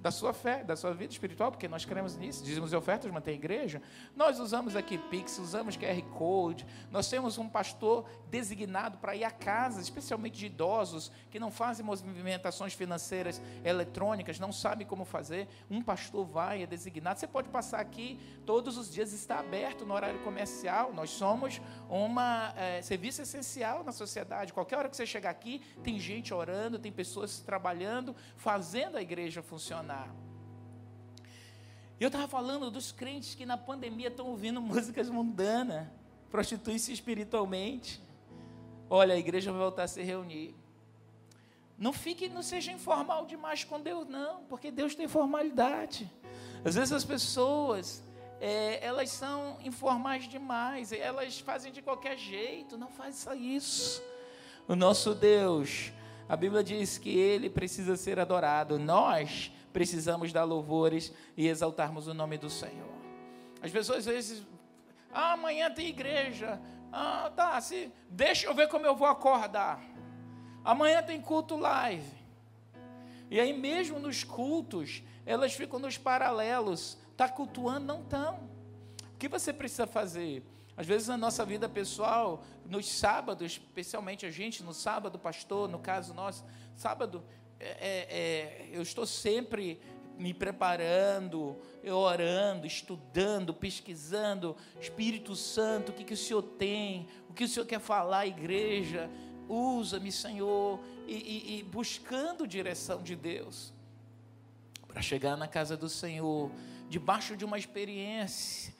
Da sua fé, da sua vida espiritual, porque nós cremos nisso. Dizemos ofertas, mantém a igreja. Nós usamos aqui Pix, usamos QR Code. Nós temos um pastor designado para ir a casa, especialmente de idosos que não fazem movimentações financeiras eletrônicas, não sabem como fazer. Um pastor vai, é designado. Você pode passar aqui todos os dias, está aberto no horário comercial. Nós somos um é, serviço essencial na sociedade. Qualquer hora que você chegar aqui, tem gente orando, tem pessoas trabalhando, fazendo a igreja funcionar. E eu estava falando dos crentes que na pandemia estão ouvindo músicas mundanas, prostituem-se espiritualmente. Olha, a igreja vai voltar a se reunir. Não fique, não seja informal demais com Deus, não, porque Deus tem formalidade. Às vezes as pessoas, é, elas são informais demais, elas fazem de qualquer jeito, não faça isso. O nosso Deus, a Bíblia diz que Ele precisa ser adorado. Nós precisamos dar louvores e exaltarmos o nome do Senhor. As pessoas às vezes, ah, amanhã tem igreja. Ah, tá, se, deixa eu ver como eu vou acordar. Amanhã tem culto live. E aí mesmo nos cultos, elas ficam nos paralelos. Está cultuando? Não estão. O que você precisa fazer? Às vezes na nossa vida pessoal, nos sábados, especialmente a gente, no sábado, pastor, no caso nosso, sábado, é, é, é, eu estou sempre me preparando, orando, estudando, pesquisando, Espírito Santo, o que, que o Senhor tem, o que o Senhor quer falar à igreja, usa-me, Senhor, e, e, e buscando direção de Deus, para chegar na casa do Senhor, debaixo de uma experiência,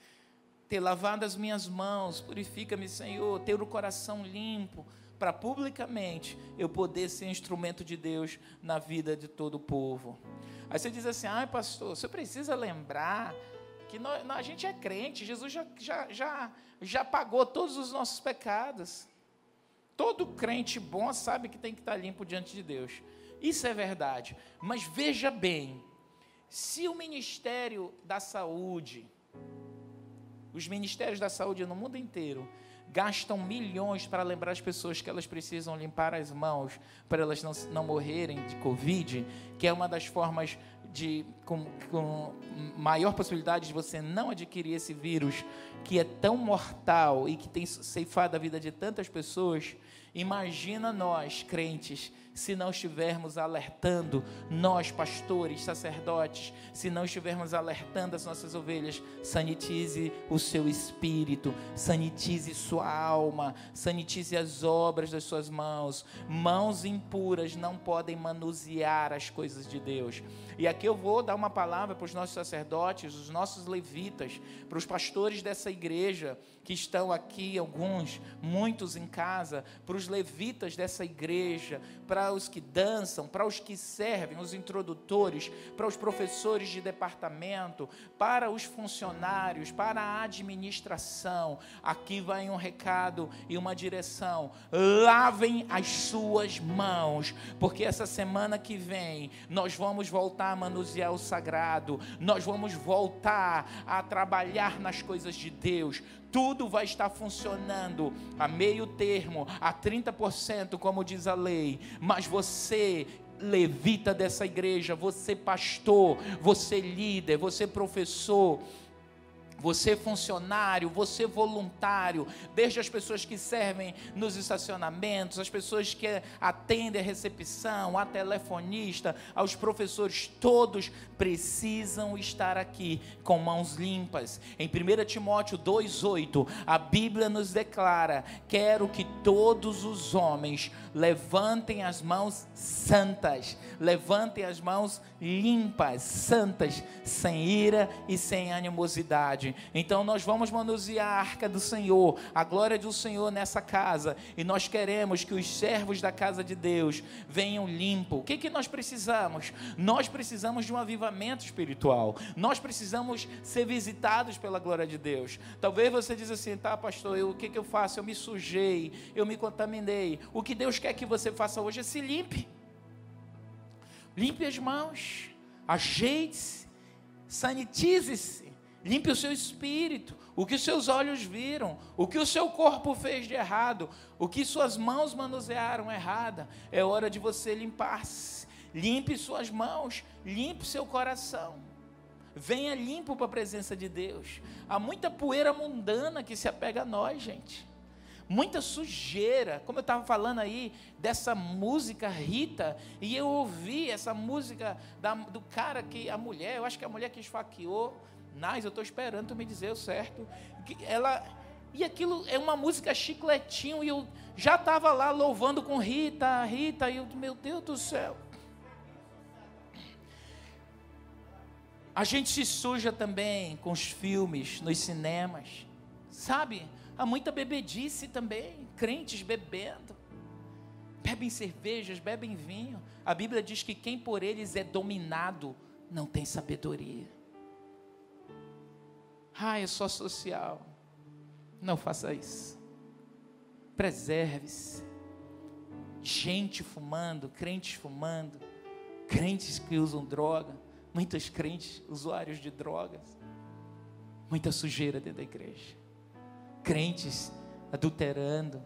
ter lavado as minhas mãos, purifica-me, Senhor, ter o coração limpo, para publicamente eu poder ser instrumento de Deus na vida de todo o povo. Aí você diz assim: ai, pastor, você precisa lembrar que nós, a gente é crente, Jesus já, já, já, já pagou todos os nossos pecados. Todo crente bom sabe que tem que estar limpo diante de Deus. Isso é verdade. Mas veja bem: se o Ministério da Saúde, os ministérios da saúde no mundo inteiro, gastam milhões para lembrar as pessoas que elas precisam limpar as mãos para elas não, não morrerem de Covid, que é uma das formas de com, com maior possibilidade de você não adquirir esse vírus que é tão mortal e que tem ceifado a vida de tantas pessoas. Imagina nós, crentes, se não estivermos alertando, nós, pastores, sacerdotes, se não estivermos alertando as nossas ovelhas, sanitize o seu espírito, sanitize sua alma, sanitize as obras das suas mãos. Mãos impuras não podem manusear as coisas de Deus. E aqui eu vou dar uma palavra para os nossos sacerdotes, os nossos levitas, para os pastores dessa igreja que estão aqui, alguns, muitos em casa, para os levitas dessa igreja, para os que dançam, para os que servem, os introdutores, para os professores de departamento, para os funcionários, para a administração. Aqui vai um recado e uma direção. Lavem as suas mãos, porque essa semana que vem nós vamos voltar a manusear o sagrado, nós vamos voltar a trabalhar nas coisas de Deus tudo vai estar funcionando a meio termo, a 30%, como diz a lei, mas você levita dessa igreja, você pastor, você líder, você professor, você funcionário, você voluntário, desde as pessoas que servem nos estacionamentos, as pessoas que atendem a recepção, a telefonista, aos professores, todos precisam estar aqui com mãos limpas. Em 1 Timóteo 2,8, a Bíblia nos declara: quero que todos os homens levantem as mãos santas, levantem as mãos limpas, santas, sem ira e sem animosidade. Então nós vamos manusear a arca do Senhor, a glória do Senhor nessa casa, e nós queremos que os servos da casa de Deus venham limpo. O que, que nós precisamos? Nós precisamos de um avivamento espiritual. Nós precisamos ser visitados pela glória de Deus. Talvez você diz assim, tá, pastor, eu, o que, que eu faço? Eu me sujei, eu me contaminei. O que Deus quer que você faça hoje é se limpe. Limpe as mãos, ajeite-se, sanitize-se, limpe o seu espírito, o que seus olhos viram, o que o seu corpo fez de errado, o que suas mãos manusearam errada. É hora de você limpar-se Limpe suas mãos, limpe seu coração. Venha limpo para a presença de Deus. Há muita poeira mundana que se apega a nós, gente. Muita sujeira. Como eu estava falando aí dessa música Rita, e eu ouvi essa música da, do cara que a mulher, eu acho que a mulher que esfaqueou. Nais, eu estou esperando tu me dizer o certo. Ela e aquilo é uma música chicletinho, e eu já estava lá louvando com Rita, Rita, e eu, meu Deus do céu. A gente se suja também com os filmes, nos cinemas, sabe? Há muita bebedice também, crentes bebendo, bebem cervejas, bebem vinho. A Bíblia diz que quem por eles é dominado não tem sabedoria. Ah, é só social. Não faça isso. Preserve-se. Gente fumando, crentes fumando, crentes que usam droga, muitos crentes usuários de drogas, muita sujeira dentro da igreja. Crentes adulterando,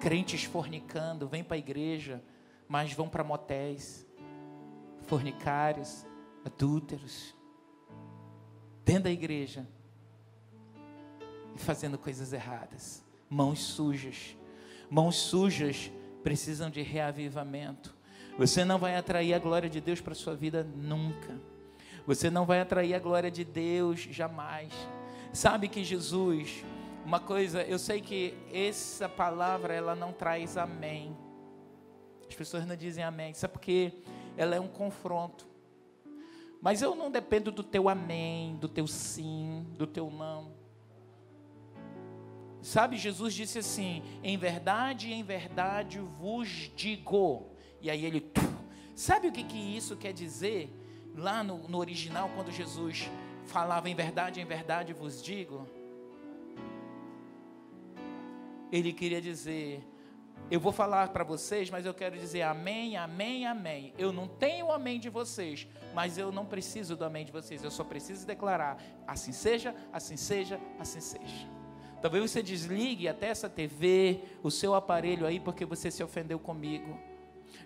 crentes fornicando, vêm para a igreja, mas vão para motéis, fornicários, adúlteros, dentro da igreja, e fazendo coisas erradas. Mãos sujas. Mãos sujas precisam de reavivamento. Você não vai atrair a glória de Deus para sua vida nunca. Você não vai atrair a glória de Deus jamais. Sabe que Jesus, uma coisa, eu sei que essa palavra ela não traz amém. As pessoas não dizem amém, sabe porque ela é um confronto. Mas eu não dependo do teu amém, do teu sim, do teu não. Sabe, Jesus disse assim: em verdade, em verdade vos digo. E aí ele. Sabe o que, que isso quer dizer? Lá no, no original, quando Jesus falava em verdade, em verdade vos digo. Ele queria dizer: eu vou falar para vocês, mas eu quero dizer amém, amém, amém. Eu não tenho o amém de vocês, mas eu não preciso do amém de vocês. Eu só preciso declarar: assim seja, assim seja, assim seja. Talvez você desligue até essa TV, o seu aparelho aí, porque você se ofendeu comigo.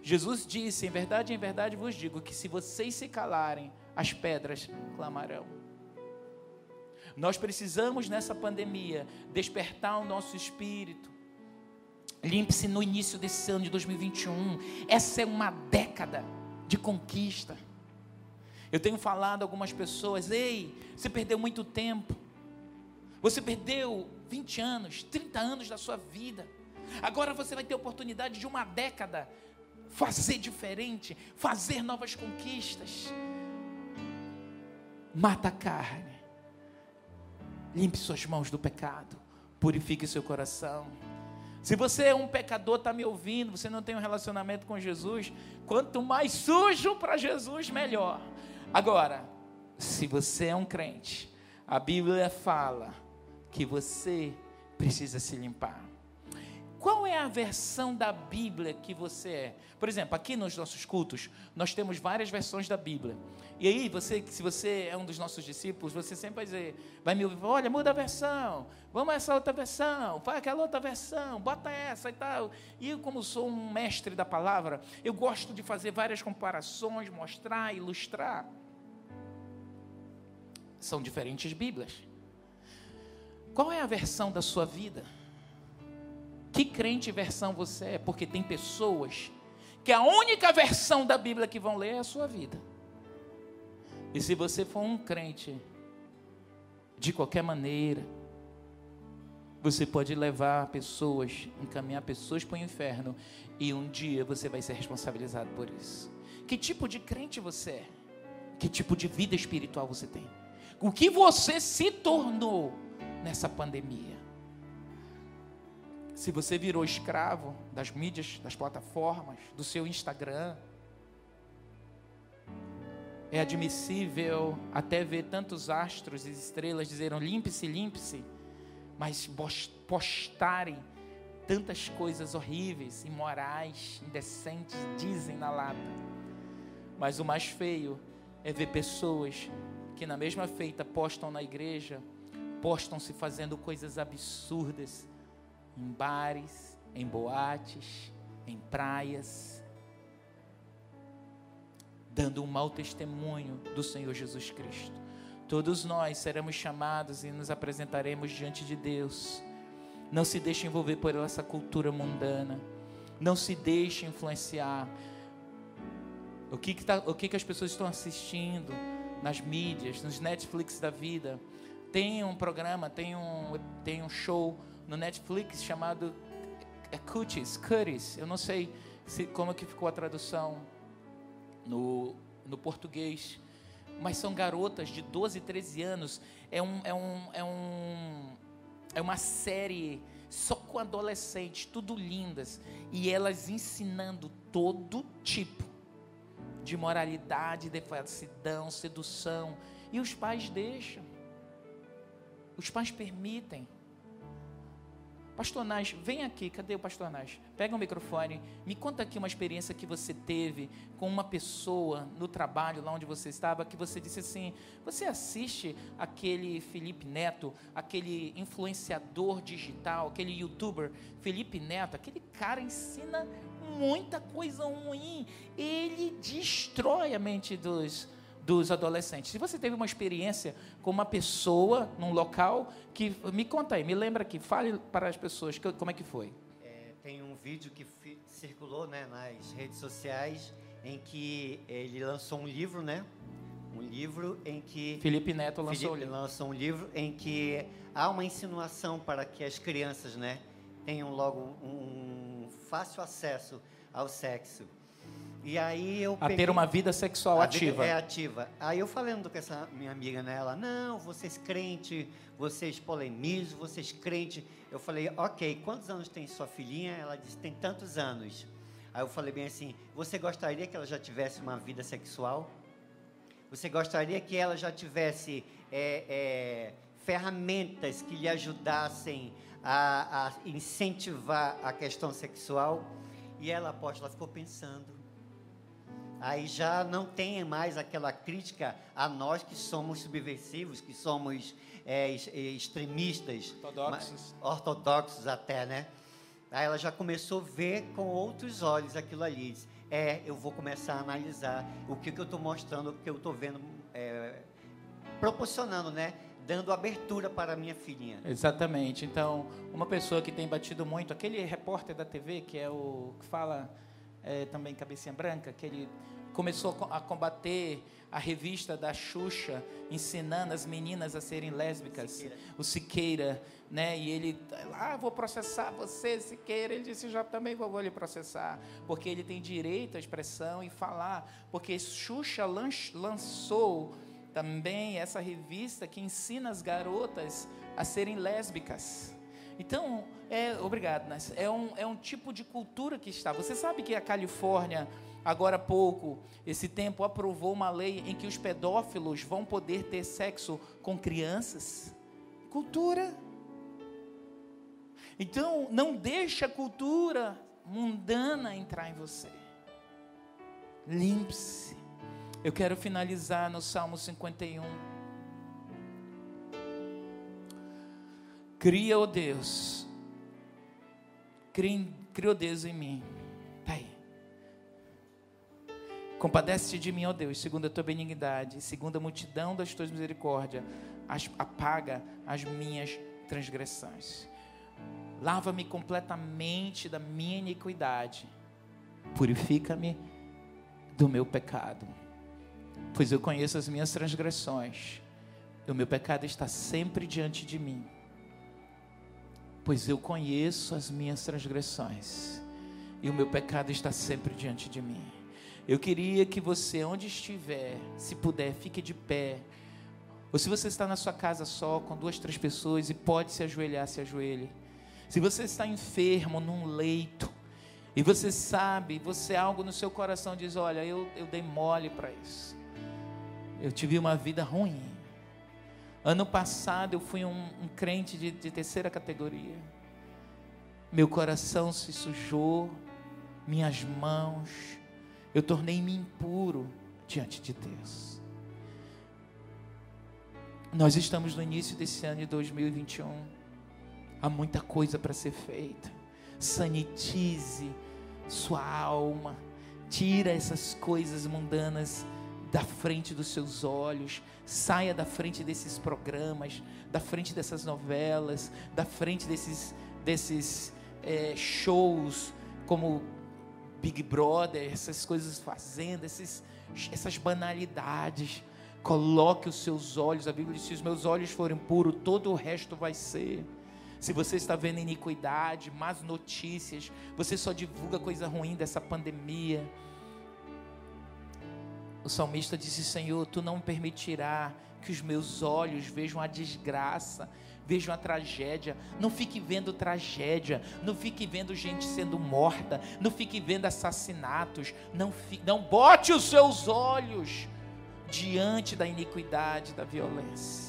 Jesus disse: Em verdade, em verdade vos digo que se vocês se calarem, as pedras clamarão. Nós precisamos nessa pandemia despertar o nosso espírito. Limpe-se no início desse ano de 2021. Essa é uma década de conquista. Eu tenho falado a algumas pessoas: Ei, você perdeu muito tempo. Você perdeu 20 anos, 30 anos da sua vida. Agora você vai ter oportunidade de uma década fazer diferente, fazer novas conquistas. Mata a carne. Limpe suas mãos do pecado. Purifique seu coração. Se você é um pecador, está me ouvindo, você não tem um relacionamento com Jesus, quanto mais sujo para Jesus, melhor. Agora, se você é um crente, a Bíblia fala que você precisa se limpar. Qual é a versão da Bíblia que você é? Por exemplo, aqui nos nossos cultos, nós temos várias versões da Bíblia. E aí, você, se você é um dos nossos discípulos, você sempre vai dizer, vai me ouvir, olha, muda a versão, vamos essa outra versão, faz aquela outra versão, bota essa e tal. E eu, como sou um mestre da palavra, eu gosto de fazer várias comparações, mostrar, ilustrar. São diferentes Bíblias. Qual é a versão da sua vida? Que crente versão você é? Porque tem pessoas que a única versão da Bíblia que vão ler é a sua vida. E se você for um crente, de qualquer maneira, você pode levar pessoas, encaminhar pessoas para o inferno, e um dia você vai ser responsabilizado por isso. Que tipo de crente você é? Que tipo de vida espiritual você tem? O que você se tornou nessa pandemia. Se você virou escravo das mídias, das plataformas, do seu Instagram, é admissível até ver tantos astros e estrelas dizerem limpe-se, limpe-se, mas postarem tantas coisas horríveis, imorais, indecentes, dizem na lata. Mas o mais feio é ver pessoas que na mesma feita postam na igreja postam-se fazendo coisas absurdas em bares, em boates, em praias. dando um mau testemunho do Senhor Jesus Cristo. Todos nós seremos chamados e nos apresentaremos diante de Deus. Não se deixe envolver por essa cultura mundana. Não se deixe influenciar. O que, que, tá, o que, que as pessoas estão assistindo nas mídias, nos Netflix da vida. Tem um programa, tem um, tem um show no Netflix chamado é Cuties, Cuties. Eu não sei se, como é que ficou a tradução no, no português. Mas são garotas de 12, 13 anos. É, um, é, um, é, um, é uma série só com adolescentes, tudo lindas. E elas ensinando todo tipo de moralidade, devassidão, sedução. E os pais deixam. Os pais permitem. Pastor Nás, vem aqui, cadê o Pastor Nás? Pega o microfone, me conta aqui uma experiência que você teve com uma pessoa no trabalho, lá onde você estava, que você disse assim: você assiste aquele Felipe Neto, aquele influenciador digital, aquele youtuber Felipe Neto, aquele cara ensina muita coisa ruim, ele destrói a mente dos, dos adolescentes. Se você teve uma experiência com uma pessoa num local, que me conta aí, me lembra aqui, fale para as pessoas que, como é que foi. É, tem um vídeo que circulou né, nas redes sociais em que ele lançou um livro, né? Um livro em que Felipe Neto lançou, Felipe lançou um livro em que há uma insinuação para que as crianças, né, tenham logo um fácil acesso ao sexo. E aí eu a peguei, ter uma vida sexual ativa. Vida é ativa. Aí eu falando com essa minha amiga nela, não, vocês crente, vocês polemizam, vocês crente. Eu falei, ok, quantos anos tem sua filhinha? Ela disse, tem tantos anos. Aí eu falei bem assim, você gostaria que ela já tivesse uma vida sexual? Você gostaria que ela já tivesse é, é, ferramentas que lhe ajudassem a, a incentivar a questão sexual? E ela, apóstola, ficou pensando. Aí já não tem mais aquela crítica a nós que somos subversivos, que somos é, extremistas, ortodoxos. ortodoxos até, né? Aí ela já começou a ver com outros olhos aquilo ali. Diz, é, eu vou começar a analisar o que, que eu estou mostrando, o que eu estou vendo, é, proporcionando, né? Dando abertura para a minha filhinha. Exatamente. Então, uma pessoa que tem batido muito, aquele repórter da TV, que é o que fala é, também Cabecinha Branca, que ele começou a combater a revista da Xuxa, ensinando as meninas a serem lésbicas, Siqueira. o Siqueira, né? E ele, ah, vou processar você, Siqueira. Ele disse, já também vou lhe processar, porque ele tem direito à expressão e falar, porque Xuxa lançou também essa revista que ensina as garotas a serem lésbicas. Então, é, obrigado, Nas. É um, é um tipo de cultura que está. Você sabe que a Califórnia, agora há pouco, esse tempo, aprovou uma lei em que os pedófilos vão poder ter sexo com crianças? Cultura. Então, não deixe a cultura mundana entrar em você. Limpe-se. Eu quero finalizar no Salmo 51. Cria, ó oh Deus, cria, ó oh Deus em mim. Pai, compadece-te de mim, ó oh Deus, segundo a tua benignidade, segundo a multidão das tuas misericórdias, apaga as minhas transgressões. Lava-me completamente da minha iniquidade, purifica-me do meu pecado, pois eu conheço as minhas transgressões, e o meu pecado está sempre diante de mim pois eu conheço as minhas transgressões e o meu pecado está sempre diante de mim. Eu queria que você, onde estiver, se puder, fique de pé. Ou se você está na sua casa só, com duas, três pessoas e pode se ajoelhar, se ajoelhe. Se você está enfermo num leito e você sabe, você algo no seu coração diz: Olha, eu, eu dei mole para isso. Eu tive uma vida ruim. Ano passado eu fui um, um crente de, de terceira categoria. Meu coração se sujou, minhas mãos, eu tornei-me impuro diante de Deus. Nós estamos no início desse ano de 2021. Há muita coisa para ser feita. Sanitize sua alma. Tira essas coisas mundanas da frente dos seus olhos, saia da frente desses programas, da frente dessas novelas, da frente desses, desses é, shows como Big Brother, essas coisas fazendo, esses, essas banalidades. Coloque os seus olhos, a Bíblia diz: se os meus olhos forem puros, todo o resto vai ser. Se você está vendo iniquidade, más notícias, você só divulga coisa ruim dessa pandemia. O salmista disse: Senhor, tu não permitirá que os meus olhos vejam a desgraça, vejam a tragédia. Não fique vendo tragédia, não fique vendo gente sendo morta, não fique vendo assassinatos. Não, não bote os seus olhos diante da iniquidade, da violência.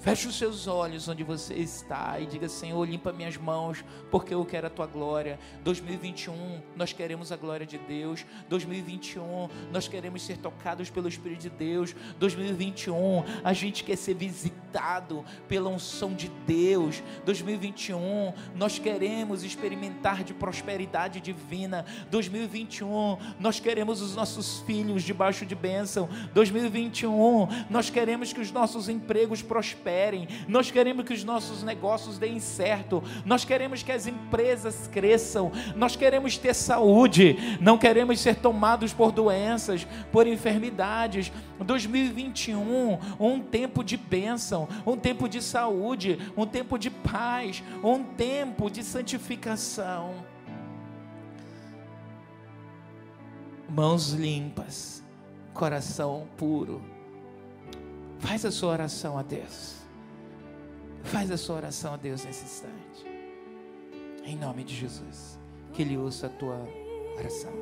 Feche os seus olhos onde você está e diga: Senhor, limpa minhas mãos, porque eu quero a tua glória. 2021, nós queremos a glória de Deus. 2021, nós queremos ser tocados pelo Espírito de Deus. 2021, a gente quer ser visitado pela unção de Deus. 2021, nós queremos experimentar de prosperidade divina. 2021, nós queremos os nossos filhos debaixo de bênção. 2021, nós queremos que os nossos empregos prosperem prosperem, nós queremos que os nossos negócios deem certo, nós queremos que as empresas cresçam, nós queremos ter saúde, não queremos ser tomados por doenças, por enfermidades. 2021, um tempo de bênção, um tempo de saúde, um tempo de paz, um tempo de santificação. Mãos limpas, coração puro. Faz a sua oração a Deus. Faz a sua oração a Deus nesse instante. Em nome de Jesus. Que Ele ouça a tua oração.